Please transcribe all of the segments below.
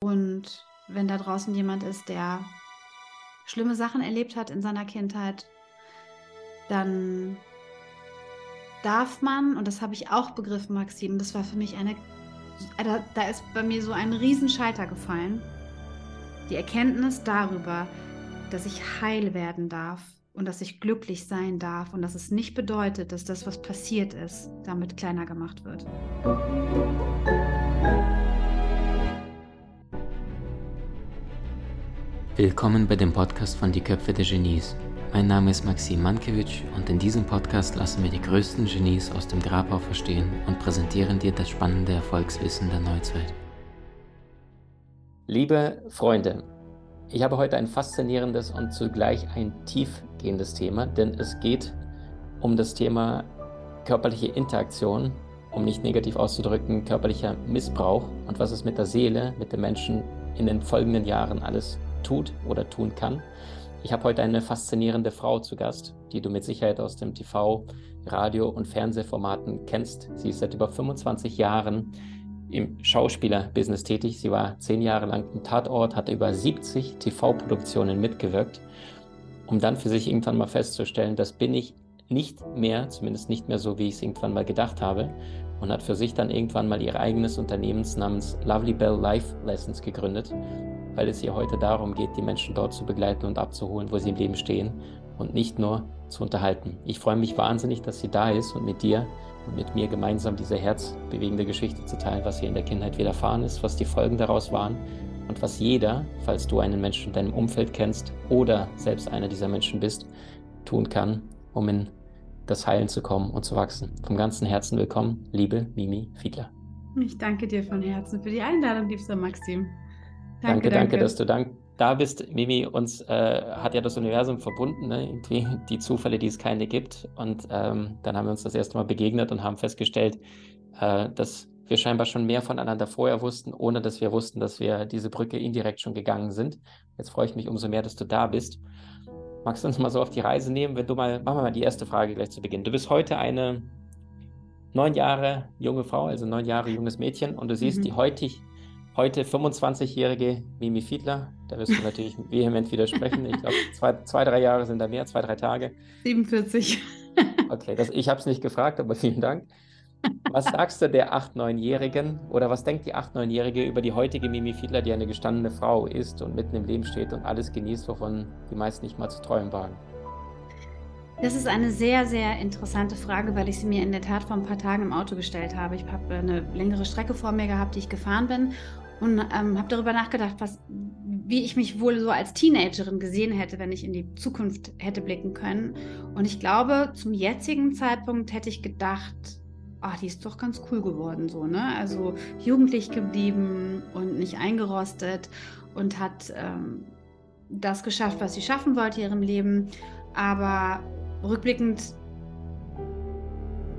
Und wenn da draußen jemand ist, der schlimme Sachen erlebt hat in seiner Kindheit, dann darf man, und das habe ich auch begriffen, Maxim, das war für mich eine, da, da ist bei mir so ein Riesenschalter gefallen. Die Erkenntnis darüber, dass ich heil werden darf und dass ich glücklich sein darf und dass es nicht bedeutet, dass das, was passiert ist, damit kleiner gemacht wird. Willkommen bei dem Podcast von Die Köpfe der Genies. Mein Name ist Maxim Mankewitsch und in diesem Podcast lassen wir die größten Genies aus dem Grabau verstehen und präsentieren dir das spannende Erfolgswissen der Neuzeit. Liebe Freunde, ich habe heute ein faszinierendes und zugleich ein tiefgehendes Thema, denn es geht um das Thema körperliche Interaktion, um nicht negativ auszudrücken, körperlicher Missbrauch und was es mit der Seele, mit den Menschen in den folgenden Jahren alles tut oder tun kann. Ich habe heute eine faszinierende Frau zu Gast, die du mit Sicherheit aus dem TV, Radio und Fernsehformaten kennst. Sie ist seit über 25 Jahren im Schauspielerbusiness tätig. Sie war zehn Jahre lang im Tatort, hatte über 70 TV-Produktionen mitgewirkt, um dann für sich irgendwann mal festzustellen, das bin ich nicht mehr, zumindest nicht mehr so, wie ich es irgendwann mal gedacht habe, und hat für sich dann irgendwann mal ihr eigenes Unternehmen namens Lovely Bell Life Lessons gegründet, weil es hier heute darum geht, die Menschen dort zu begleiten und abzuholen, wo sie im Leben stehen und nicht nur zu unterhalten. Ich freue mich wahnsinnig, dass sie da ist und mit dir und mit mir gemeinsam diese herzbewegende Geschichte zu teilen, was ihr in der Kindheit widerfahren ist, was die Folgen daraus waren und was jeder, falls du einen Menschen in deinem Umfeld kennst oder selbst einer dieser Menschen bist, tun kann, um in das Heilen zu kommen und zu wachsen. Vom ganzen Herzen willkommen, liebe Mimi Fiedler. Ich danke dir von Herzen für die Einladung, liebster Maxim. Danke, danke, danke, dass du dank, da bist. Mimi, uns äh, hat ja das Universum verbunden, ne? Irgendwie die Zufälle, die es keine gibt. Und ähm, dann haben wir uns das erste Mal begegnet und haben festgestellt, äh, dass wir scheinbar schon mehr voneinander vorher wussten, ohne dass wir wussten, dass wir diese Brücke indirekt schon gegangen sind. Jetzt freue ich mich umso mehr, dass du da bist. Magst du uns mal so auf die Reise nehmen, wenn du mal, machen wir mal die erste Frage gleich zu Beginn. Du bist heute eine neun Jahre junge Frau, also neun Jahre junges Mädchen und du siehst mhm. die heutig heute 25-jährige Mimi Fiedler. Da wirst du natürlich vehement widersprechen. Ich glaube, zwei, zwei, drei Jahre sind da mehr, zwei, drei Tage. 47. Okay, das, ich habe es nicht gefragt, aber vielen Dank. Was sagst du der 8-, 9-Jährigen oder was denkt die 8-, 9-Jährige über die heutige Mimi Fiedler, die eine gestandene Frau ist und mitten im Leben steht und alles genießt, wovon die meisten nicht mal zu träumen wagen? Das ist eine sehr, sehr interessante Frage, weil ich sie mir in der Tat vor ein paar Tagen im Auto gestellt habe. Ich habe eine längere Strecke vor mir gehabt, die ich gefahren bin und ähm, habe darüber nachgedacht, was, wie ich mich wohl so als Teenagerin gesehen hätte, wenn ich in die Zukunft hätte blicken können. Und ich glaube, zum jetzigen Zeitpunkt hätte ich gedacht, ach, die ist doch ganz cool geworden, so, ne? Also jugendlich geblieben und nicht eingerostet und hat ähm, das geschafft, was sie schaffen wollte in ihrem Leben. Aber rückblickend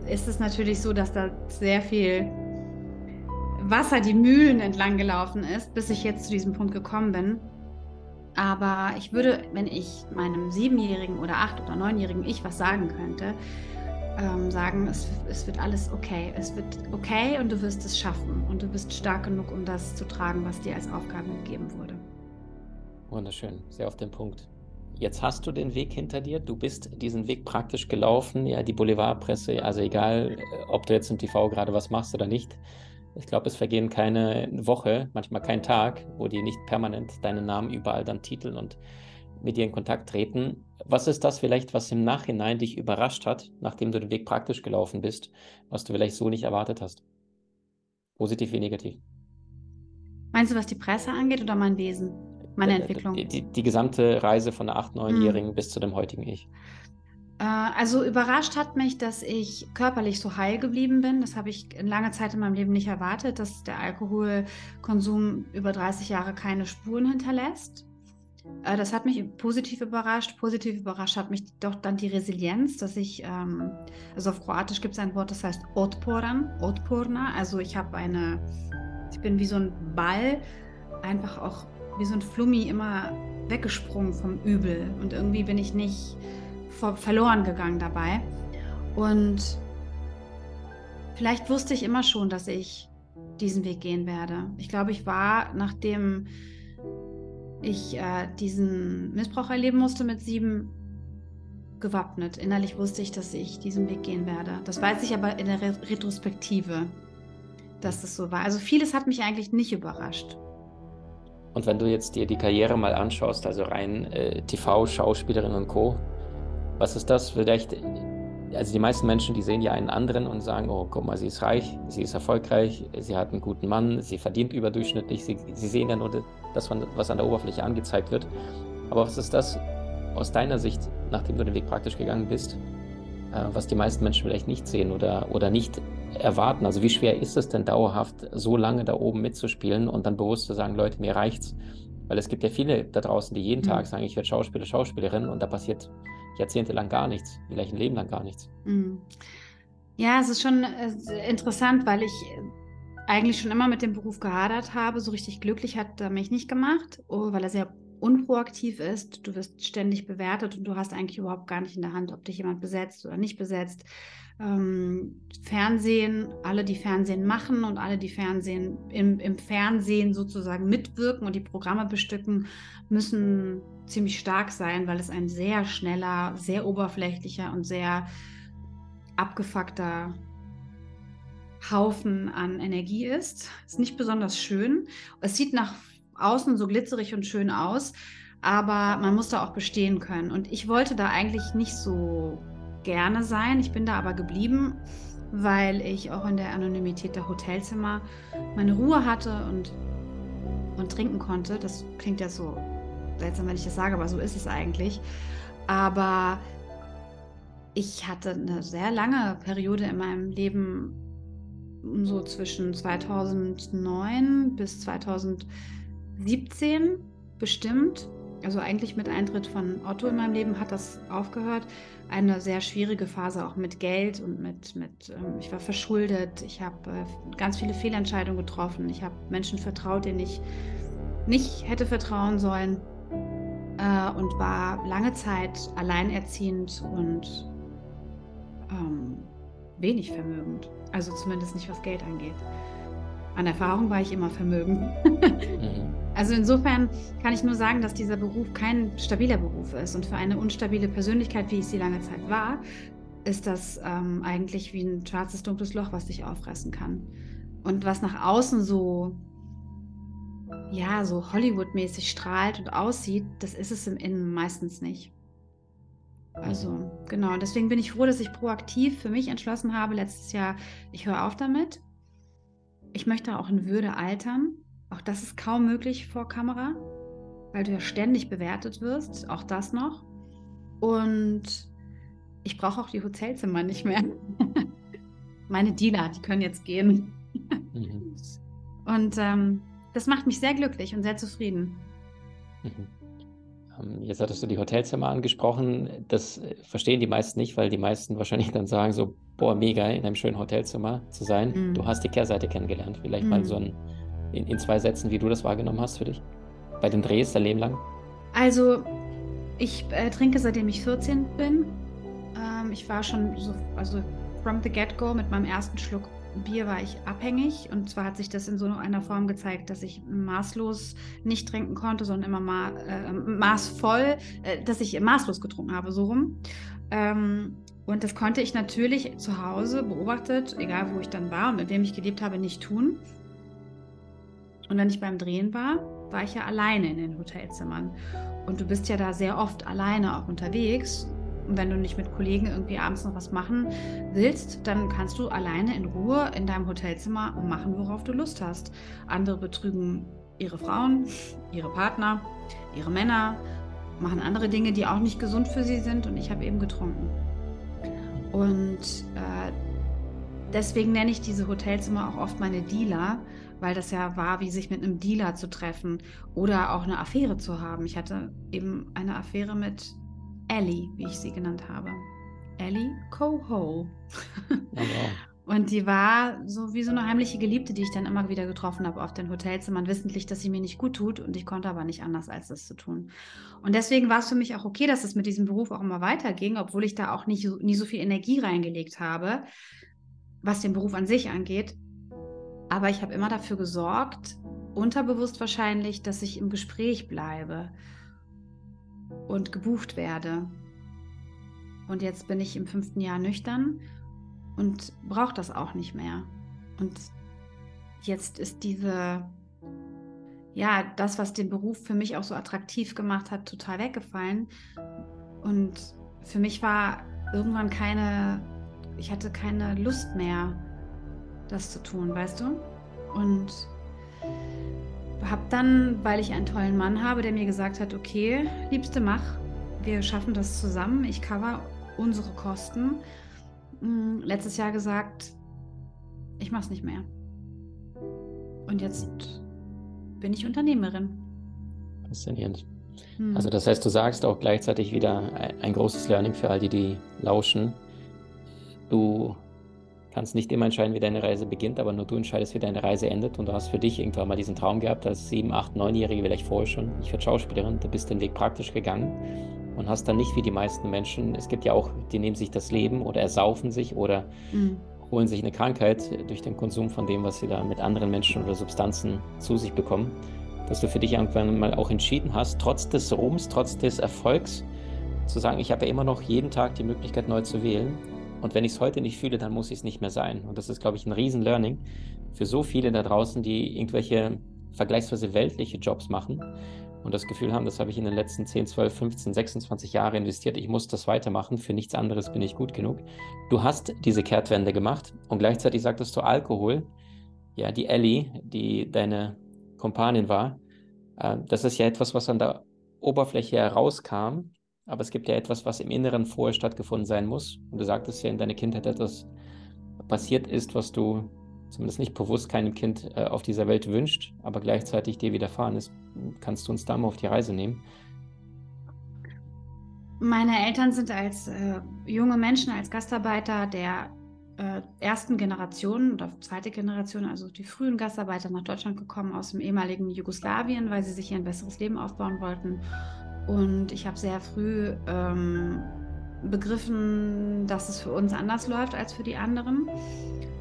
ist es natürlich so, dass da sehr viel Wasser die Mühlen entlang gelaufen ist, bis ich jetzt zu diesem Punkt gekommen bin. Aber ich würde, wenn ich meinem siebenjährigen oder acht- oder neunjährigen Ich was sagen könnte, ähm, sagen, es, es wird alles okay. Es wird okay und du wirst es schaffen. Und du bist stark genug, um das zu tragen, was dir als Aufgabe gegeben wurde. Wunderschön, sehr auf den Punkt. Jetzt hast du den Weg hinter dir, du bist diesen Weg praktisch gelaufen, ja, die Boulevardpresse, also egal, äh, ob du jetzt im TV gerade was machst oder nicht, ich glaube, es vergehen keine Woche, manchmal kein Tag, wo die nicht permanent deinen Namen überall dann titeln und mit dir in Kontakt treten. Was ist das vielleicht, was im Nachhinein dich überrascht hat, nachdem du den Weg praktisch gelaufen bist, was du vielleicht so nicht erwartet hast? Positiv wie negativ? Meinst du, was die Presse angeht oder mein Wesen, meine die, Entwicklung? Die, die, die, gesamte Reise von der 8-, 9-Jährigen hm. bis zu dem heutigen Ich. Äh, also überrascht hat mich, dass ich körperlich so heil geblieben bin. Das habe ich in langer Zeit in meinem Leben nicht erwartet, dass der Alkoholkonsum über 30 Jahre keine Spuren hinterlässt. Äh, das hat mich positiv überrascht. Positiv überrascht hat mich doch dann die Resilienz, dass ich, ähm, also auf Kroatisch gibt es ein Wort, das heißt Otporan, Otporna. Also ich habe eine, ich bin wie so ein Ball, einfach auch wie so ein Flummi immer weggesprungen vom Übel. Und irgendwie bin ich nicht verloren gegangen dabei. Und vielleicht wusste ich immer schon, dass ich diesen Weg gehen werde. Ich glaube, ich war, nachdem ich äh, diesen Missbrauch erleben musste mit sieben, gewappnet. Innerlich wusste ich, dass ich diesen Weg gehen werde. Das weiß ich aber in der Re Retrospektive, dass das so war. Also vieles hat mich eigentlich nicht überrascht. Und wenn du jetzt dir die Karriere mal anschaust, also rein äh, TV, Schauspielerin und Co., was ist das? Vielleicht, also die meisten Menschen, die sehen ja einen anderen und sagen, oh, guck mal, sie ist reich, sie ist erfolgreich, sie hat einen guten Mann, sie verdient überdurchschnittlich, sie, sie sehen ja nur das, was an der Oberfläche angezeigt wird. Aber was ist das aus deiner Sicht, nachdem du den Weg praktisch gegangen bist, äh, was die meisten Menschen vielleicht nicht sehen oder, oder nicht erwarten. Also wie schwer ist es denn dauerhaft, so lange da oben mitzuspielen und dann bewusst zu sagen, Leute, mir reicht's. Weil es gibt ja viele da draußen, die jeden mhm. Tag sagen, ich werde Schauspieler, Schauspielerin und da passiert jahrzehntelang gar nichts, vielleicht ein Leben lang gar nichts. Mhm. Ja, es ist schon äh, interessant, weil ich äh, eigentlich schon immer mit dem Beruf gehadert habe. So richtig glücklich hat er mich nicht gemacht, oh, weil er sehr unproaktiv ist. Du wirst ständig bewertet und du hast eigentlich überhaupt gar nicht in der Hand, ob dich jemand besetzt oder nicht besetzt ähm, Fernsehen, alle, die Fernsehen machen und alle, die Fernsehen im, im Fernsehen sozusagen mitwirken und die Programme bestücken, müssen ziemlich stark sein, weil es ein sehr schneller, sehr oberflächlicher und sehr abgefuckter Haufen an Energie ist. Ist nicht besonders schön. Es sieht nach außen so glitzerig und schön aus, aber man muss da auch bestehen können. Und ich wollte da eigentlich nicht so gerne sein. Ich bin da aber geblieben, weil ich auch in der Anonymität der Hotelzimmer meine Ruhe hatte und, und trinken konnte. Das klingt ja so seltsam, wenn ich das sage, aber so ist es eigentlich. Aber ich hatte eine sehr lange Periode in meinem Leben, so zwischen 2009 bis 2017 bestimmt, also eigentlich mit Eintritt von Otto in meinem Leben hat das aufgehört. Eine sehr schwierige Phase auch mit Geld und mit, mit ähm, ich war verschuldet, ich habe äh, ganz viele Fehlentscheidungen getroffen, ich habe Menschen vertraut, denen ich nicht hätte vertrauen sollen äh, und war lange Zeit alleinerziehend und ähm, wenig vermögend. Also zumindest nicht was Geld angeht. An Erfahrung war ich immer vermögend. Also insofern kann ich nur sagen, dass dieser Beruf kein stabiler Beruf ist. Und für eine unstabile Persönlichkeit, wie ich sie lange Zeit war, ist das ähm, eigentlich wie ein schwarzes, dunkles Loch, was dich auffressen kann. Und was nach außen so, ja, so Hollywood-mäßig strahlt und aussieht, das ist es im Innen meistens nicht. Also, genau. Deswegen bin ich froh, dass ich proaktiv für mich entschlossen habe, letztes Jahr, ich höre auf damit. Ich möchte auch in Würde altern. Auch das ist kaum möglich vor Kamera, weil du ja ständig bewertet wirst. Auch das noch. Und ich brauche auch die Hotelzimmer nicht mehr. Meine Dealer, die können jetzt gehen. Mhm. Und ähm, das macht mich sehr glücklich und sehr zufrieden. Mhm. Ähm, jetzt hattest du die Hotelzimmer angesprochen. Das äh, verstehen die meisten nicht, weil die meisten wahrscheinlich dann sagen so, boah, mega, in einem schönen Hotelzimmer zu sein. Mhm. Du hast die Kehrseite kennengelernt. Vielleicht mhm. mal so ein, in, in, zwei Sätzen, wie du das wahrgenommen hast für dich. Bei den Drehs, dein Leben lang. Also, ich äh, trinke seitdem ich 14 bin. Ähm, ich war schon so, also from the get-go mit meinem ersten Schluck Bier war ich abhängig und zwar hat sich das in so einer Form gezeigt, dass ich maßlos nicht trinken konnte, sondern immer ma äh, maßvoll, äh, dass ich maßlos getrunken habe, so rum. Ähm, und das konnte ich natürlich zu Hause beobachtet, egal wo ich dann war und mit wem ich gelebt habe, nicht tun. Und wenn ich beim Drehen war, war ich ja alleine in den Hotelzimmern. Und du bist ja da sehr oft alleine auch unterwegs. Und wenn du nicht mit Kollegen irgendwie abends noch was machen willst, dann kannst du alleine in Ruhe in deinem Hotelzimmer machen, worauf du Lust hast. Andere betrügen ihre Frauen, ihre Partner, ihre Männer, machen andere Dinge, die auch nicht gesund für sie sind. Und ich habe eben getrunken. Und äh, deswegen nenne ich diese Hotelzimmer auch oft meine Dealer, weil das ja war, wie sich mit einem Dealer zu treffen oder auch eine Affäre zu haben. Ich hatte eben eine Affäre mit Ellie, wie ich sie genannt habe. Ellie Coho. Oh, wow. Und die war so wie so eine heimliche Geliebte, die ich dann immer wieder getroffen habe auf den Hotelzimmern, wissentlich, dass sie mir nicht gut tut. Und ich konnte aber nicht anders, als das zu tun. Und deswegen war es für mich auch okay, dass es mit diesem Beruf auch immer weiterging, obwohl ich da auch nicht, nie so viel Energie reingelegt habe, was den Beruf an sich angeht. Aber ich habe immer dafür gesorgt, unterbewusst wahrscheinlich, dass ich im Gespräch bleibe und gebucht werde. Und jetzt bin ich im fünften Jahr nüchtern und brauche das auch nicht mehr. Und jetzt ist diese, ja, das, was den Beruf für mich auch so attraktiv gemacht hat, total weggefallen. Und für mich war irgendwann keine, ich hatte keine Lust mehr, das zu tun, weißt du? Und habe dann, weil ich einen tollen Mann habe, der mir gesagt hat, okay, Liebste, mach, wir schaffen das zusammen, ich cover unsere Kosten, hm, letztes Jahr gesagt, ich mache es nicht mehr. Und jetzt bin ich Unternehmerin. Faszinierend. Hm. Also das heißt, du sagst auch gleichzeitig wieder ein großes Learning für all die, die lauschen. Du kannst nicht immer entscheiden, wie deine Reise beginnt, aber nur du entscheidest, wie deine Reise endet. Und du hast für dich irgendwann mal diesen Traum gehabt, als sieben, acht, neunjährige, vielleicht vorher schon, ich werde Schauspielerin, du bist den Weg praktisch gegangen und hast dann nicht wie die meisten Menschen, es gibt ja auch, die nehmen sich das Leben oder ersaufen sich oder mhm. holen sich eine Krankheit durch den Konsum von dem, was sie da mit anderen Menschen oder Substanzen zu sich bekommen, dass du für dich irgendwann mal auch entschieden hast, trotz des Ruhms, trotz des Erfolgs, zu sagen, ich habe ja immer noch jeden Tag die Möglichkeit neu zu wählen und wenn ich es heute nicht fühle, dann muss ich es nicht mehr sein. Und das ist, glaube ich, ein Riesen-Learning für so viele da draußen, die irgendwelche vergleichsweise weltliche Jobs machen und das Gefühl haben, das habe ich in den letzten 10, 12, 15, 26 Jahren investiert, ich muss das weitermachen, für nichts anderes bin ich gut genug. Du hast diese Kehrtwende gemacht und gleichzeitig sagtest du Alkohol, ja, die Ellie, die deine Kompanin war, äh, das ist ja etwas, was an der Oberfläche herauskam aber es gibt ja etwas, was im Inneren vorher stattgefunden sein muss. Und du sagtest ja in deiner Kindheit etwas passiert ist, was du zumindest nicht bewusst keinem Kind äh, auf dieser Welt wünscht, aber gleichzeitig dir widerfahren ist. Kannst du uns da mal auf die Reise nehmen? Meine Eltern sind als äh, junge Menschen, als Gastarbeiter der äh, ersten Generation oder zweite Generation, also die frühen Gastarbeiter nach Deutschland gekommen aus dem ehemaligen Jugoslawien, weil sie sich hier ein besseres Leben aufbauen wollten und ich habe sehr früh ähm, begriffen, dass es für uns anders läuft als für die anderen.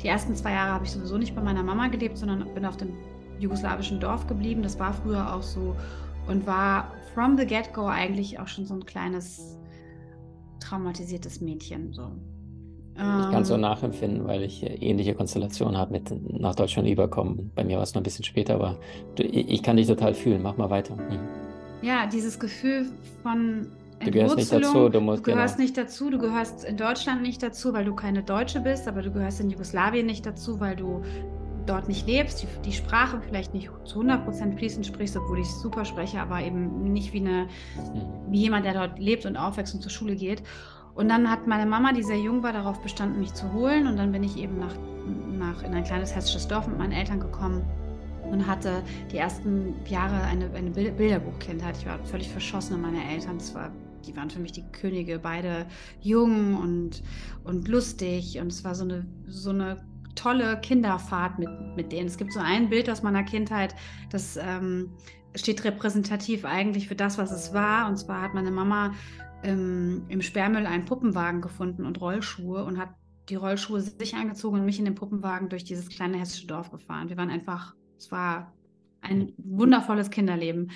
Die ersten zwei Jahre habe ich sowieso nicht bei meiner Mama gelebt, sondern bin auf dem jugoslawischen Dorf geblieben. Das war früher auch so und war from the get-go eigentlich auch schon so ein kleines traumatisiertes Mädchen. So. Ich kann es so ähm, nachempfinden, weil ich ähnliche Konstellationen habe mit nach Deutschland überkommen. Bei mir war es noch ein bisschen später, aber ich kann dich total fühlen. Mach mal weiter. Mhm ja, dieses Gefühl von Du gehörst nicht dazu, du musst. Du gehörst genau. nicht dazu, du gehörst in Deutschland nicht dazu, weil du keine Deutsche bist, aber du gehörst in Jugoslawien nicht dazu, weil du dort nicht lebst, die, die Sprache vielleicht nicht zu 100% fließend sprichst, obwohl ich super spreche, aber eben nicht wie, eine, mhm. wie jemand, der dort lebt und aufwächst und zur Schule geht. Und dann hat meine Mama, die sehr jung war, darauf bestanden, mich zu holen. Und dann bin ich eben nach, nach in ein kleines hessisches Dorf mit meinen Eltern gekommen und hatte die ersten Jahre eine, eine Bilderbuchkindheit. Ich war völlig verschossen in meine Eltern. Das war, die waren für mich die Könige, beide jung und, und lustig. Und es war so eine, so eine tolle Kinderfahrt mit, mit denen. Es gibt so ein Bild aus meiner Kindheit, das ähm, steht repräsentativ eigentlich für das, was es war. Und zwar hat meine Mama ähm, im Sperrmüll einen Puppenwagen gefunden und Rollschuhe und hat die Rollschuhe sich angezogen und mich in den Puppenwagen durch dieses kleine hessische Dorf gefahren. Wir waren einfach es war ein wundervolles Kinderleben.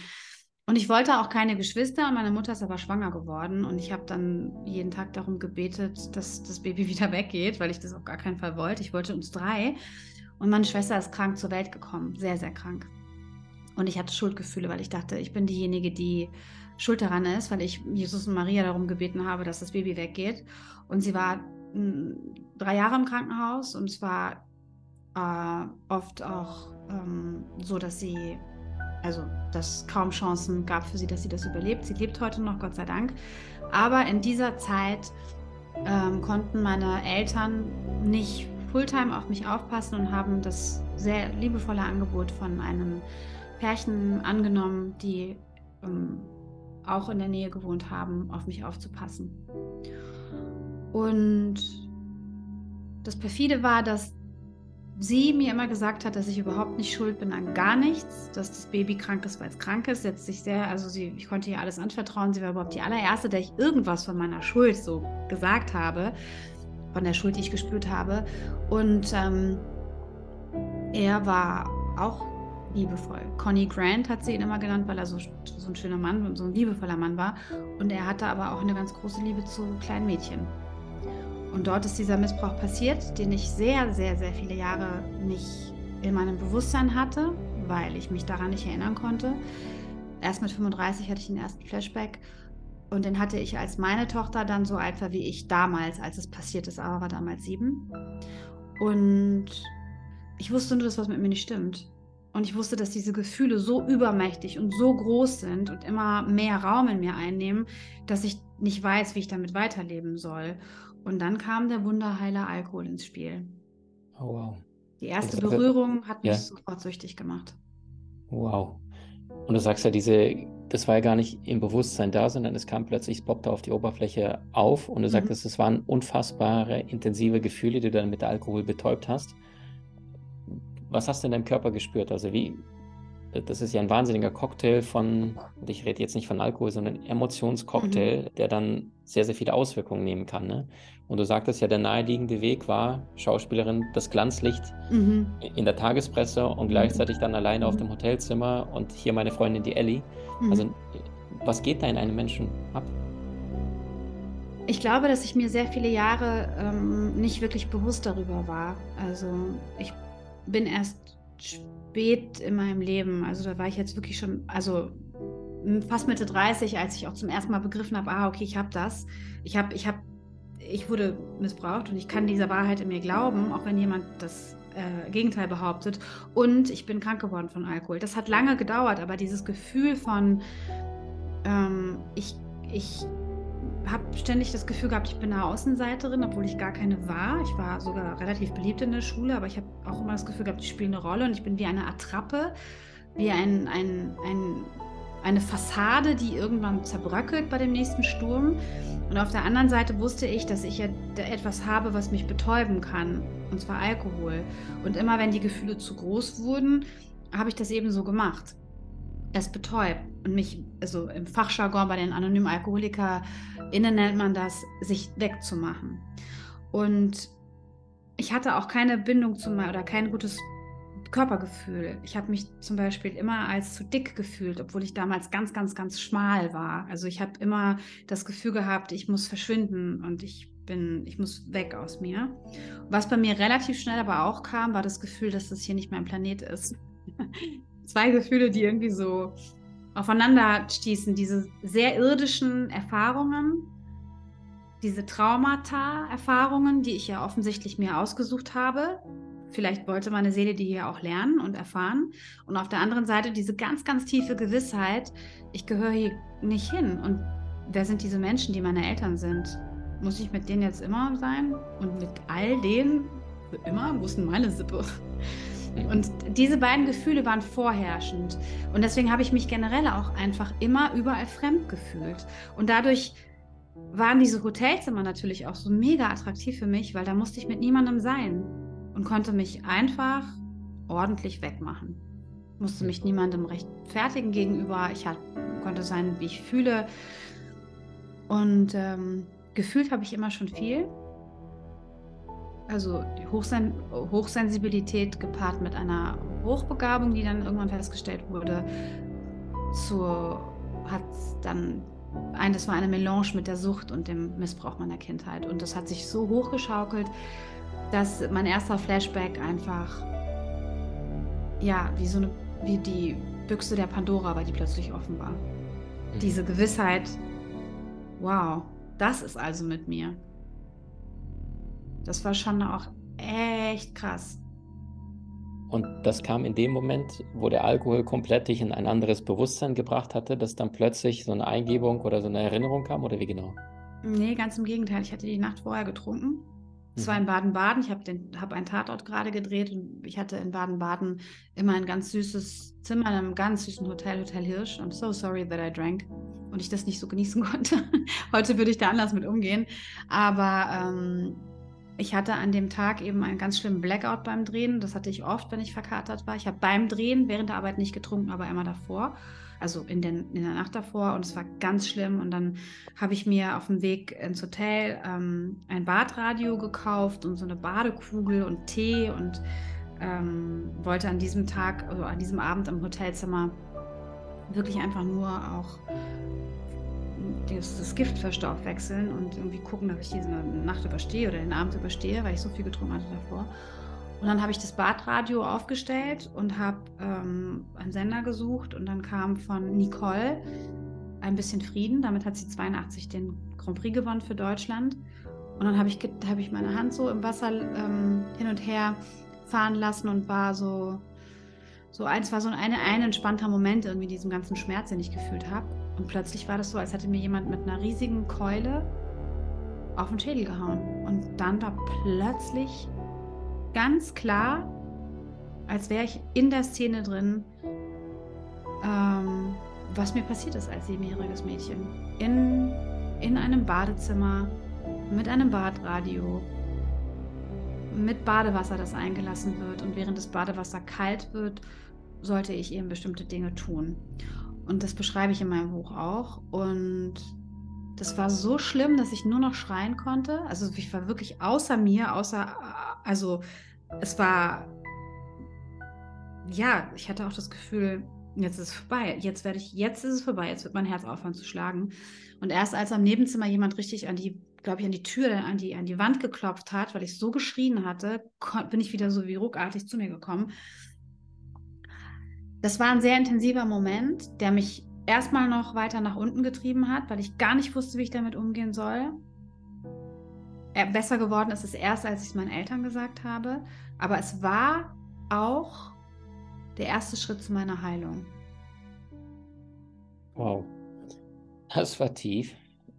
Und ich wollte auch keine Geschwister meine Mutter ist aber schwanger geworden und ich habe dann jeden Tag darum gebetet, dass das Baby wieder weggeht, weil ich das auf gar keinen Fall wollte. Ich wollte uns drei und meine Schwester ist krank zur Welt gekommen, sehr, sehr krank. Und ich hatte Schuldgefühle, weil ich dachte, ich bin diejenige, die schuld daran ist, weil ich Jesus und Maria darum gebeten habe, dass das Baby weggeht. Und sie war mh, drei Jahre im Krankenhaus und es war äh, oft auch ähm, so, dass sie, also dass kaum Chancen gab für sie, dass sie das überlebt. Sie lebt heute noch, Gott sei Dank. Aber in dieser Zeit ähm, konnten meine Eltern nicht Fulltime auf mich aufpassen und haben das sehr liebevolle Angebot von einem Pärchen angenommen, die ähm, auch in der Nähe gewohnt haben, auf mich aufzupassen. Und das perfide war, dass sie mir immer gesagt hat, dass ich überhaupt nicht schuld bin an gar nichts, dass das Baby krank ist, weil es krank ist, setzt sich sehr, also sie, ich konnte ihr alles anvertrauen. Sie war überhaupt die allererste, der ich irgendwas von meiner Schuld so gesagt habe, von der Schuld, die ich gespürt habe. Und ähm, er war auch liebevoll. Connie Grant hat sie ihn immer genannt, weil er so, so ein schöner Mann so ein liebevoller Mann war. Und er hatte aber auch eine ganz große Liebe zu kleinen Mädchen. Und dort ist dieser Missbrauch passiert, den ich sehr, sehr, sehr viele Jahre nicht in meinem Bewusstsein hatte, weil ich mich daran nicht erinnern konnte. Erst mit 35 hatte ich den ersten Flashback und den hatte ich, als meine Tochter dann so alt war wie ich damals, als es passiert ist, aber war damals sieben. Und ich wusste nur, dass was mit mir nicht stimmt. Und ich wusste, dass diese Gefühle so übermächtig und so groß sind und immer mehr Raum in mir einnehmen, dass ich nicht weiß, wie ich damit weiterleben soll. Und dann kam der Wunderheiler Alkohol ins Spiel. Oh, wow. Die erste Berührung hat mich ja. sofort süchtig gemacht. Wow. Und du sagst ja, diese, das war ja gar nicht im Bewusstsein da, sondern es kam plötzlich, es poppte auf die Oberfläche auf und du mhm. sagtest, es waren unfassbare, intensive Gefühle, die du dann mit Alkohol betäubt hast. Was hast du in deinem Körper gespürt? Also wie, das ist ja ein wahnsinniger Cocktail von, ich rede jetzt nicht von Alkohol, sondern Emotionscocktail, mhm. der dann sehr, sehr viele Auswirkungen nehmen kann. Ne? Und du sagtest ja, der naheliegende Weg war, Schauspielerin, das Glanzlicht mhm. in der Tagespresse und mhm. gleichzeitig dann alleine auf mhm. dem Hotelzimmer und hier meine Freundin, die Ellie. Mhm. Also, was geht da in einem Menschen ab? Ich glaube, dass ich mir sehr viele Jahre ähm, nicht wirklich bewusst darüber war. Also, ich bin erst spät in meinem Leben. Also da war ich jetzt wirklich schon, also fast Mitte 30, als ich auch zum ersten Mal begriffen habe, ah, okay, ich habe das. Ich habe, ich habe, ich wurde missbraucht und ich kann dieser Wahrheit in mir glauben, auch wenn jemand das äh, Gegenteil behauptet. Und ich bin krank geworden von Alkohol. Das hat lange gedauert, aber dieses Gefühl von, ähm, ich, ich habe ständig das Gefühl gehabt, ich bin eine Außenseiterin, obwohl ich gar keine war. Ich war sogar relativ beliebt in der Schule, aber ich habe auch immer das Gefühl gehabt, ich spiele eine Rolle und ich bin wie eine Attrappe, wie ein, ein, ein, eine Fassade, die irgendwann zerbröckelt bei dem nächsten Sturm. Und auf der anderen Seite wusste ich, dass ich ja etwas habe, was mich betäuben kann, und zwar Alkohol. Und immer wenn die Gefühle zu groß wurden, habe ich das eben so gemacht es betäubt und mich, also im Fachjargon bei den anonymen AlkoholikerInnen nennt man das, sich wegzumachen. Und ich hatte auch keine Bindung zu mir oder kein gutes Körpergefühl. Ich habe mich zum Beispiel immer als zu dick gefühlt, obwohl ich damals ganz, ganz, ganz schmal war. Also ich habe immer das Gefühl gehabt, ich muss verschwinden und ich bin, ich muss weg aus mir. Was bei mir relativ schnell aber auch kam, war das Gefühl, dass das hier nicht mein Planet ist zwei Gefühle, die irgendwie so aufeinander stießen. Diese sehr irdischen Erfahrungen, diese Traumata-Erfahrungen, die ich ja offensichtlich mir ausgesucht habe. Vielleicht wollte meine Seele die hier auch lernen und erfahren. Und auf der anderen Seite diese ganz, ganz tiefe Gewissheit, ich gehöre hier nicht hin. Und wer sind diese Menschen, die meine Eltern sind? Muss ich mit denen jetzt immer sein? Und mit all denen für immer? Wo ist denn meine Sippe? Und diese beiden Gefühle waren vorherrschend. Und deswegen habe ich mich generell auch einfach immer überall fremd gefühlt. Und dadurch waren diese Hotelzimmer natürlich auch so mega attraktiv für mich, weil da musste ich mit niemandem sein und konnte mich einfach ordentlich wegmachen. Musste mich niemandem rechtfertigen gegenüber. Ich hat, konnte sein, wie ich fühle. Und ähm, gefühlt habe ich immer schon viel also die Hochsen Hochsensibilität gepaart mit einer Hochbegabung, die dann irgendwann festgestellt wurde, zur, hat dann ein, das war eine Melange mit der Sucht und dem Missbrauch meiner Kindheit. Und das hat sich so hochgeschaukelt, dass mein erster Flashback einfach, ja, wie so eine, wie die Büchse der Pandora war, die plötzlich offen war. Mhm. Diese Gewissheit, wow, das ist also mit mir. Das war schon auch echt krass. Und das kam in dem Moment, wo der Alkohol komplett dich in ein anderes Bewusstsein gebracht hatte, dass dann plötzlich so eine Eingebung oder so eine Erinnerung kam oder wie genau? Nee, ganz im Gegenteil. Ich hatte die Nacht vorher getrunken. Es war in mhm. Baden-Baden. Ich habe hab einen Tatort gerade gedreht und ich hatte in Baden-Baden immer ein ganz süßes Zimmer in einem ganz süßen Hotel, Hotel Hirsch. I'm so sorry that I drank und ich das nicht so genießen konnte. Heute würde ich da anders mit umgehen. Aber ähm, ich hatte an dem Tag eben einen ganz schlimmen Blackout beim Drehen. Das hatte ich oft, wenn ich verkatert war. Ich habe beim Drehen während der Arbeit nicht getrunken, aber immer davor. Also in, den, in der Nacht davor. Und es war ganz schlimm. Und dann habe ich mir auf dem Weg ins Hotel ähm, ein Badradio gekauft und so eine Badekugel und Tee und ähm, wollte an diesem Tag, also an diesem Abend im Hotelzimmer wirklich einfach nur auch das, das Gift verstoffwechseln und irgendwie gucken, dass ich diese Nacht überstehe oder den Abend überstehe, weil ich so viel getrunken hatte davor. Und dann habe ich das Badradio aufgestellt und habe ähm, einen Sender gesucht und dann kam von Nicole ein bisschen Frieden. Damit hat sie 82 den Grand Prix gewonnen für Deutschland. Und dann habe ich, hab ich meine Hand so im Wasser ähm, hin und her fahren lassen und war so, so eins war so ein, ein entspannter Moment irgendwie diesem ganzen Schmerz, den ich gefühlt habe. Und plötzlich war das so, als hätte mir jemand mit einer riesigen Keule auf den Schädel gehauen. Und dann war plötzlich ganz klar, als wäre ich in der Szene drin, ähm, was mir passiert ist als siebenjähriges Mädchen. In, in einem Badezimmer mit einem Badradio, mit Badewasser, das eingelassen wird. Und während das Badewasser kalt wird, sollte ich eben bestimmte Dinge tun. Und das beschreibe ich in meinem Buch auch. Und das war so schlimm, dass ich nur noch schreien konnte. Also ich war wirklich außer mir, außer, also es war, ja, ich hatte auch das Gefühl, jetzt ist es vorbei. Jetzt werde ich, jetzt ist es vorbei. Jetzt wird mein Herz aufhören zu schlagen. Und erst als am Nebenzimmer jemand richtig an die, glaube ich, an die Tür, an die, an die Wand geklopft hat, weil ich so geschrien hatte, bin ich wieder so wie ruckartig zu mir gekommen. Das war ein sehr intensiver Moment, der mich erstmal noch weiter nach unten getrieben hat, weil ich gar nicht wusste, wie ich damit umgehen soll. Er besser geworden ist es erst, als ich es meinen Eltern gesagt habe. Aber es war auch der erste Schritt zu meiner Heilung. Wow, das war tief.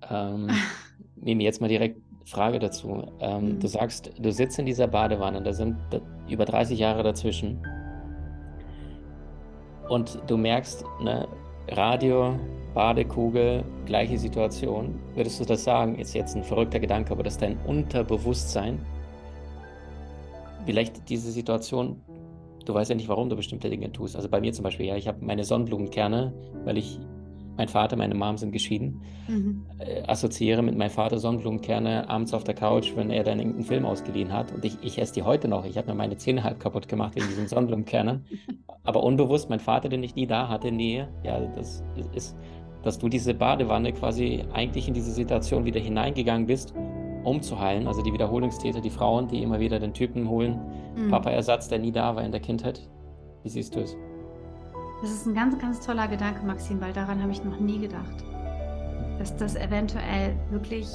Ähm, Mimi, jetzt mal direkt Frage dazu. Ähm, mhm. Du sagst, du sitzt in dieser Badewanne, da sind über 30 Jahre dazwischen. Und du merkst, ne, Radio, Badekugel, gleiche Situation. Würdest du das sagen? Ist jetzt ein verrückter Gedanke, aber dass dein Unterbewusstsein vielleicht diese Situation, du weißt ja nicht, warum du bestimmte Dinge tust. Also bei mir zum Beispiel, ja, ich habe meine Sonnenblumenkerne, weil ich mein Vater, meine Mom sind geschieden, mhm. äh, assoziiere mit meinem Vater Sonnenblumenkerne abends auf der Couch, wenn er dann irgendeinen Film ausgeliehen hat. Und ich, ich esse die heute noch. Ich habe mir meine Zähne halb kaputt gemacht wegen diesen Sonnenblumenkernen. Aber unbewusst, mein Vater, den ich nie da hatte, nee, ja, das ist, dass du diese Badewanne quasi eigentlich in diese Situation wieder hineingegangen bist, um zu heilen. Also die Wiederholungstäter, die Frauen, die immer wieder den Typen holen, mhm. Papa-Ersatz, der nie da war in der Kindheit. Wie siehst du es? Das ist ein ganz, ganz toller Gedanke, Maxim, weil daran habe ich noch nie gedacht. Dass das eventuell wirklich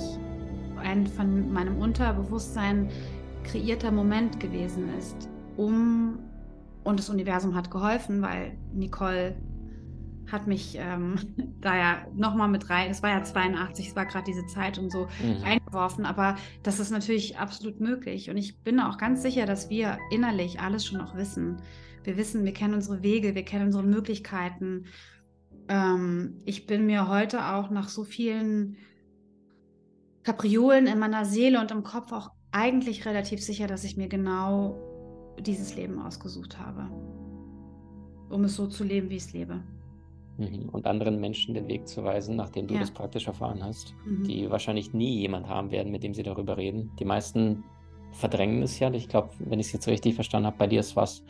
ein von meinem Unterbewusstsein kreierter Moment gewesen ist, um und das Universum hat geholfen, weil Nicole hat mich ähm, da ja nochmal mit rein, es war ja 82, es war gerade diese Zeit und so mhm. eingeworfen, aber das ist natürlich absolut möglich und ich bin auch ganz sicher, dass wir innerlich alles schon noch wissen. Wir wissen, wir kennen unsere Wege, wir kennen unsere Möglichkeiten. Ähm, ich bin mir heute auch nach so vielen Kapriolen in meiner Seele und im Kopf auch eigentlich relativ sicher, dass ich mir genau dieses Leben ausgesucht habe, um es so zu leben, wie ich es lebe. Mhm. Und anderen Menschen den Weg zu weisen, nachdem du ja. das praktisch erfahren hast, mhm. die wahrscheinlich nie jemand haben werden, mit dem sie darüber reden. Die meisten verdrängen es ja. Ich glaube, wenn ich es jetzt richtig verstanden habe, bei dir ist was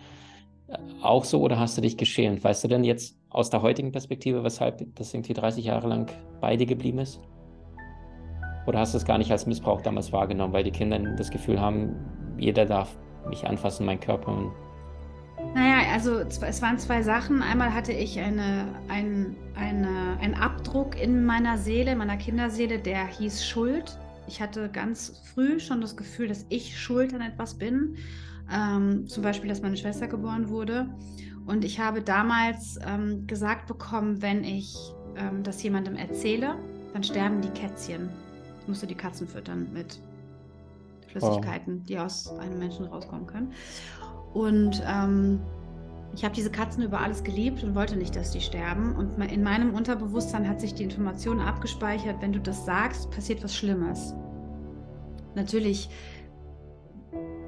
auch so oder hast du dich geschämt? Weißt du denn jetzt aus der heutigen Perspektive, weshalb das irgendwie 30 Jahre lang bei dir geblieben ist? Oder hast du es gar nicht als Missbrauch damals wahrgenommen, weil die Kinder das Gefühl haben, jeder darf mich anfassen, mein Körper? Naja, also es waren zwei Sachen. Einmal hatte ich eine, ein, eine, einen Abdruck in meiner Seele, in meiner Kinderseele, der hieß Schuld. Ich hatte ganz früh schon das Gefühl, dass ich schuld an etwas bin. Ähm, zum Beispiel, dass meine Schwester geboren wurde. Und ich habe damals ähm, gesagt bekommen, wenn ich ähm, das jemandem erzähle, dann sterben die Kätzchen. Ich musste die Katzen füttern mit Flüssigkeiten, wow. die aus einem Menschen rauskommen können. Und ähm, ich habe diese Katzen über alles geliebt und wollte nicht, dass die sterben. Und in meinem Unterbewusstsein hat sich die Information abgespeichert, wenn du das sagst, passiert was Schlimmes. Natürlich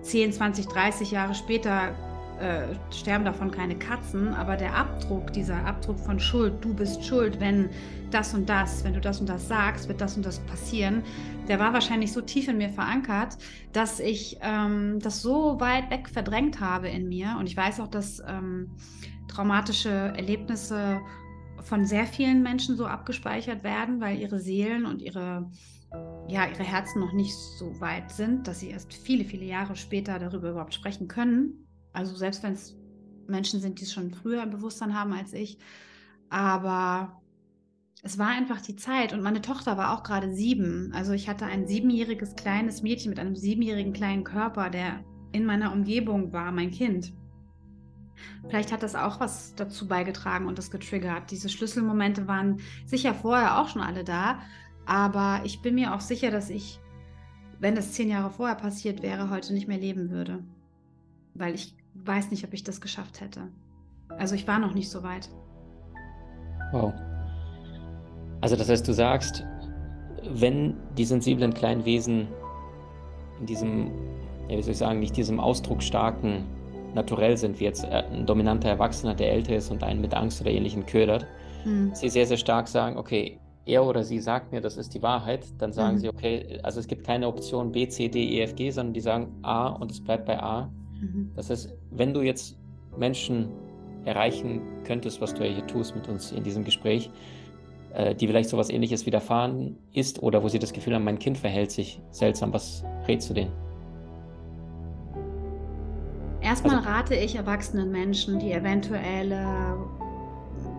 10, 20, 30 Jahre später äh, sterben davon keine Katzen, aber der Abdruck, dieser Abdruck von Schuld, du bist schuld, wenn das und das, wenn du das und das sagst, wird das und das passieren, der war wahrscheinlich so tief in mir verankert, dass ich ähm, das so weit weg verdrängt habe in mir. Und ich weiß auch, dass ähm, traumatische Erlebnisse von sehr vielen Menschen so abgespeichert werden, weil ihre Seelen und ihre ja, ihre Herzen noch nicht so weit sind, dass sie erst viele, viele Jahre später darüber überhaupt sprechen können. Also selbst wenn es Menschen sind, die es schon früher im Bewusstsein haben als ich. Aber es war einfach die Zeit und meine Tochter war auch gerade sieben. Also ich hatte ein siebenjähriges kleines Mädchen mit einem siebenjährigen kleinen Körper, der in meiner Umgebung war, mein Kind. Vielleicht hat das auch was dazu beigetragen und das getriggert. Diese Schlüsselmomente waren sicher vorher auch schon alle da, aber ich bin mir auch sicher, dass ich, wenn das zehn Jahre vorher passiert wäre, heute nicht mehr leben würde. Weil ich weiß nicht, ob ich das geschafft hätte. Also ich war noch nicht so weit. Wow. Also das heißt, du sagst, wenn die sensiblen kleinen Wesen in diesem, ja, wie soll ich sagen, nicht diesem ausdrucksstarken Naturell sind, wie jetzt ein dominanter Erwachsener, der älter ist und einen mit Angst oder Ähnlichem ködert, hm. sie sehr, sehr stark sagen, okay, er oder sie sagt mir, das ist die Wahrheit, dann sagen mhm. sie, okay, also es gibt keine Option B, C, D, E, F, G, sondern die sagen A und es bleibt bei A. Mhm. Das heißt, wenn du jetzt Menschen erreichen könntest, was du ja hier tust mit uns in diesem Gespräch, äh, die vielleicht sowas ähnliches widerfahren ist oder wo sie das Gefühl haben, mein Kind verhält sich seltsam, was rätst du denen? Erstmal also, rate ich erwachsenen Menschen, die eventuelle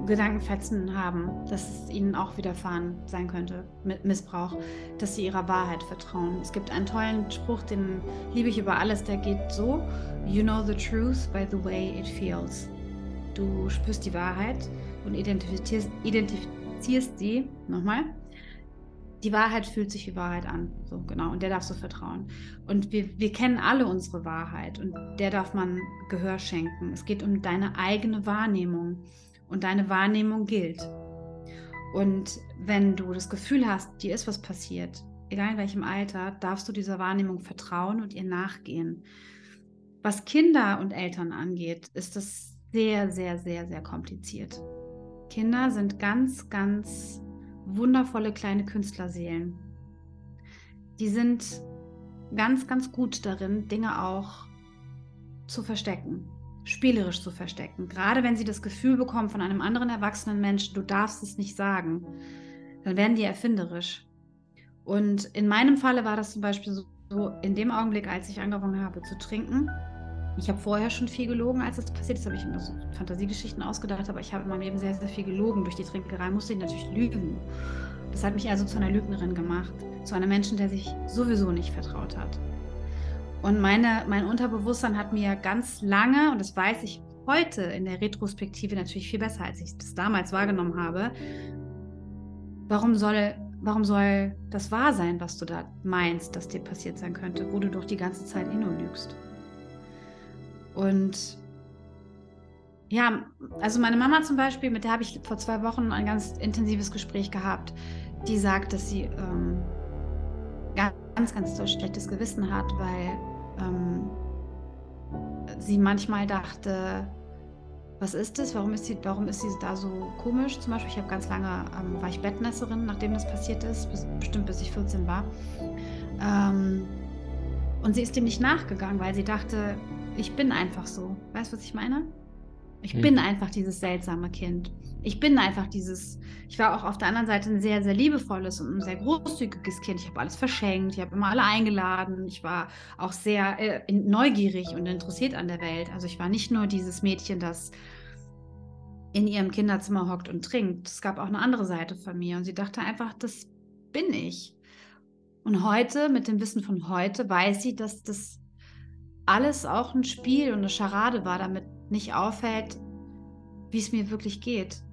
Gedankenfetzen haben, dass es ihnen auch widerfahren sein könnte mit Missbrauch, dass sie ihrer Wahrheit vertrauen. Es gibt einen tollen Spruch, den liebe ich über alles, der geht so: You know the truth by the way it feels. Du spürst die Wahrheit und identifizierst, identifizierst sie, nochmal, die Wahrheit fühlt sich wie Wahrheit an. So, genau. Und der darfst du vertrauen. Und wir, wir kennen alle unsere Wahrheit und der darf man Gehör schenken. Es geht um deine eigene Wahrnehmung und deine Wahrnehmung gilt. Und wenn du das Gefühl hast, dir ist was passiert, egal in welchem Alter, darfst du dieser Wahrnehmung vertrauen und ihr nachgehen. Was Kinder und Eltern angeht, ist das sehr, sehr, sehr, sehr kompliziert. Kinder sind ganz, ganz wundervolle kleine Künstlerseelen. Die sind ganz, ganz gut darin, Dinge auch zu verstecken spielerisch zu verstecken. Gerade wenn sie das Gefühl bekommen von einem anderen erwachsenen Menschen, du darfst es nicht sagen, dann werden die erfinderisch. Und in meinem Falle war das zum Beispiel so, in dem Augenblick, als ich angefangen habe zu trinken. Ich habe vorher schon viel gelogen, als das passiert ist, habe ich mir so Fantasiegeschichten ausgedacht, aber ich habe in meinem Leben sehr, sehr viel gelogen. Durch die Trinkerei musste ich natürlich lügen. Das hat mich also zu einer Lügnerin gemacht, zu einem Menschen, der sich sowieso nicht vertraut hat. Und meine, mein Unterbewusstsein hat mir ganz lange, und das weiß ich heute in der Retrospektive natürlich viel besser, als ich das damals wahrgenommen habe, warum soll, warum soll das wahr sein, was du da meinst, dass dir passiert sein könnte, wo du doch die ganze Zeit eh nur lügst. Und ja, also meine Mama zum Beispiel, mit der habe ich vor zwei Wochen ein ganz intensives Gespräch gehabt, die sagt, dass sie ähm, ganz, ganz so schlechtes Gewissen hat, weil ähm, sie manchmal dachte, was ist das? Warum ist sie, warum ist sie da so komisch? Zum Beispiel, ich habe ganz lange, ähm, war ich Bettnässerin, nachdem das passiert ist, bis, bestimmt bis ich 14 war. Ähm, und sie ist dem nicht nachgegangen, weil sie dachte, ich bin einfach so. Weißt du, was ich meine? Ich hm. bin einfach dieses seltsame Kind ich bin einfach dieses, ich war auch auf der anderen Seite ein sehr, sehr liebevolles und ein sehr großzügiges Kind. Ich habe alles verschenkt, ich habe immer alle eingeladen. Ich war auch sehr äh, neugierig und interessiert an der Welt. Also ich war nicht nur dieses Mädchen, das in ihrem Kinderzimmer hockt und trinkt. Es gab auch eine andere Seite von mir und sie dachte einfach, das bin ich. Und heute, mit dem Wissen von heute, weiß sie, dass das alles auch ein Spiel und eine Scharade war, damit nicht auffällt, wie es mir wirklich geht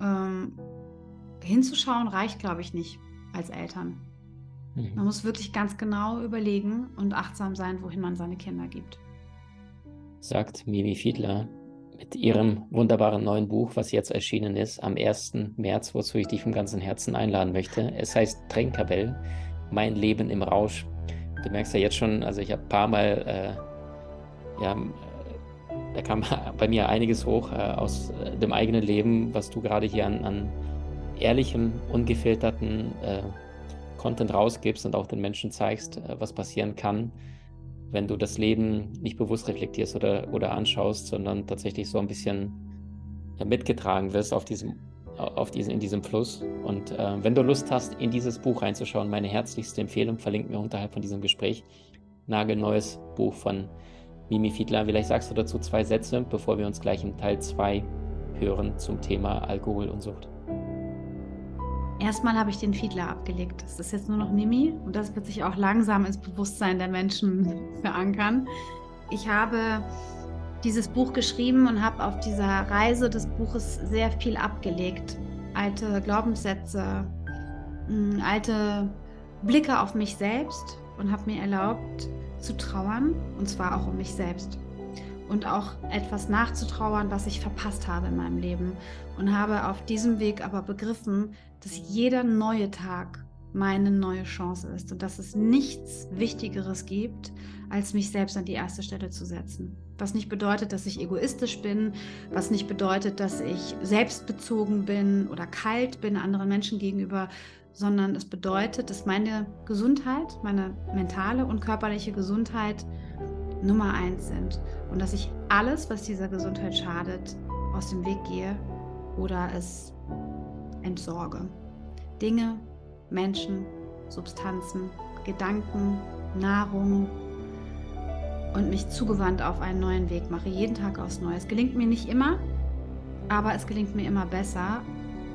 ähm, hinzuschauen reicht, glaube ich, nicht als Eltern. Mhm. Man muss wirklich ganz genau überlegen und achtsam sein, wohin man seine Kinder gibt. Sagt Mimi Fiedler mit ihrem wunderbaren neuen Buch, was jetzt erschienen ist, am 1. März, wozu ich dich vom ganzen Herzen einladen möchte. Es heißt ja, da kam bei mir einiges hoch äh, aus äh, dem eigenen Leben, was du gerade hier an, an ehrlichem, ungefilterten äh, Content rausgibst und auch den Menschen zeigst, äh, was passieren kann, wenn du das Leben nicht bewusst reflektierst oder, oder anschaust, sondern tatsächlich so ein bisschen ja, mitgetragen wirst auf diesem, auf diesen, in diesem Fluss. Und äh, wenn du Lust hast, in dieses Buch reinzuschauen, meine herzlichste Empfehlung verlinkt mir unterhalb von diesem Gespräch. Nagelneues Buch von Mimi Fiedler, vielleicht sagst du dazu zwei Sätze, bevor wir uns gleich im Teil 2 hören zum Thema Alkohol und Sucht. Erstmal habe ich den Fiedler abgelegt. Das ist jetzt nur noch Mimi und das wird sich auch langsam ins Bewusstsein der Menschen verankern. Ich habe dieses Buch geschrieben und habe auf dieser Reise des Buches sehr viel abgelegt. Alte Glaubenssätze, mm, alte Blicke auf mich selbst und habe mir erlaubt, zu trauern, und zwar auch um mich selbst. Und auch etwas nachzutrauern, was ich verpasst habe in meinem Leben. Und habe auf diesem Weg aber begriffen, dass jeder neue Tag meine neue Chance ist und dass es nichts Wichtigeres gibt, als mich selbst an die erste Stelle zu setzen. Was nicht bedeutet, dass ich egoistisch bin, was nicht bedeutet, dass ich selbstbezogen bin oder kalt bin anderen Menschen gegenüber, sondern es bedeutet, dass meine Gesundheit, meine mentale und körperliche Gesundheit Nummer eins sind und dass ich alles, was dieser Gesundheit schadet, aus dem Weg gehe oder es entsorge. Dinge, Menschen, Substanzen, Gedanken, Nahrung und mich zugewandt auf einen neuen Weg mache, jeden Tag aufs Neue. Es gelingt mir nicht immer, aber es gelingt mir immer besser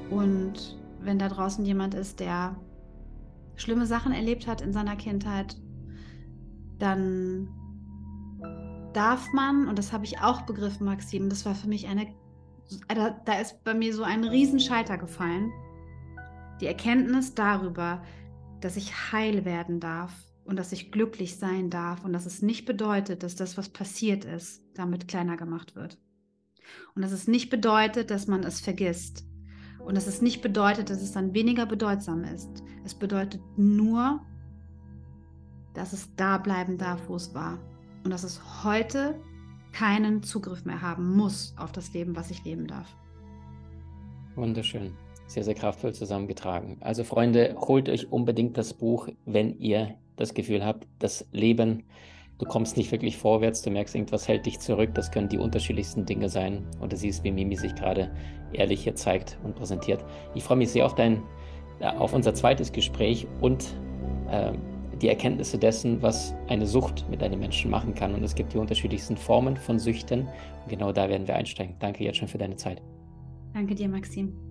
und wenn da draußen jemand ist, der schlimme Sachen erlebt hat in seiner Kindheit, dann darf man, und das habe ich auch begriffen, Maxim, das war für mich eine, da, da ist bei mir so ein Riesenscheiter gefallen. Die Erkenntnis darüber, dass ich heil werden darf und dass ich glücklich sein darf und dass es nicht bedeutet, dass das, was passiert ist, damit kleiner gemacht wird. Und dass es nicht bedeutet, dass man es vergisst, und dass es nicht bedeutet, dass es dann weniger bedeutsam ist. Es bedeutet nur, dass es da bleiben darf, wo es war. Und dass es heute keinen Zugriff mehr haben muss auf das Leben, was ich leben darf. Wunderschön. Sehr, sehr kraftvoll zusammengetragen. Also Freunde, holt euch unbedingt das Buch, wenn ihr das Gefühl habt, das Leben du kommst nicht wirklich vorwärts, du merkst, irgendwas hält dich zurück. Das können die unterschiedlichsten Dinge sein. Und du siehst, wie Mimi sich gerade ehrlich hier zeigt und präsentiert. Ich freue mich sehr auf dein, auf unser zweites Gespräch und äh, die Erkenntnisse dessen, was eine Sucht mit einem Menschen machen kann. Und es gibt die unterschiedlichsten Formen von Süchten. Und genau da werden wir einsteigen. Danke jetzt schon für deine Zeit. Danke dir, Maxim.